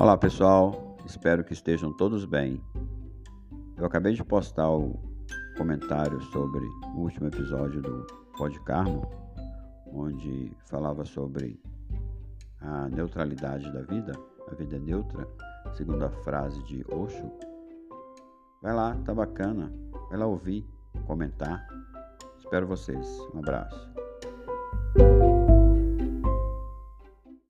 Olá pessoal, espero que estejam todos bem. Eu acabei de postar o comentário sobre o último episódio do Pod Carmo, onde falava sobre a neutralidade da vida, a vida é neutra, segundo a frase de Osho. Vai lá, tá bacana. Vai lá ouvir, comentar. Espero vocês. Um abraço.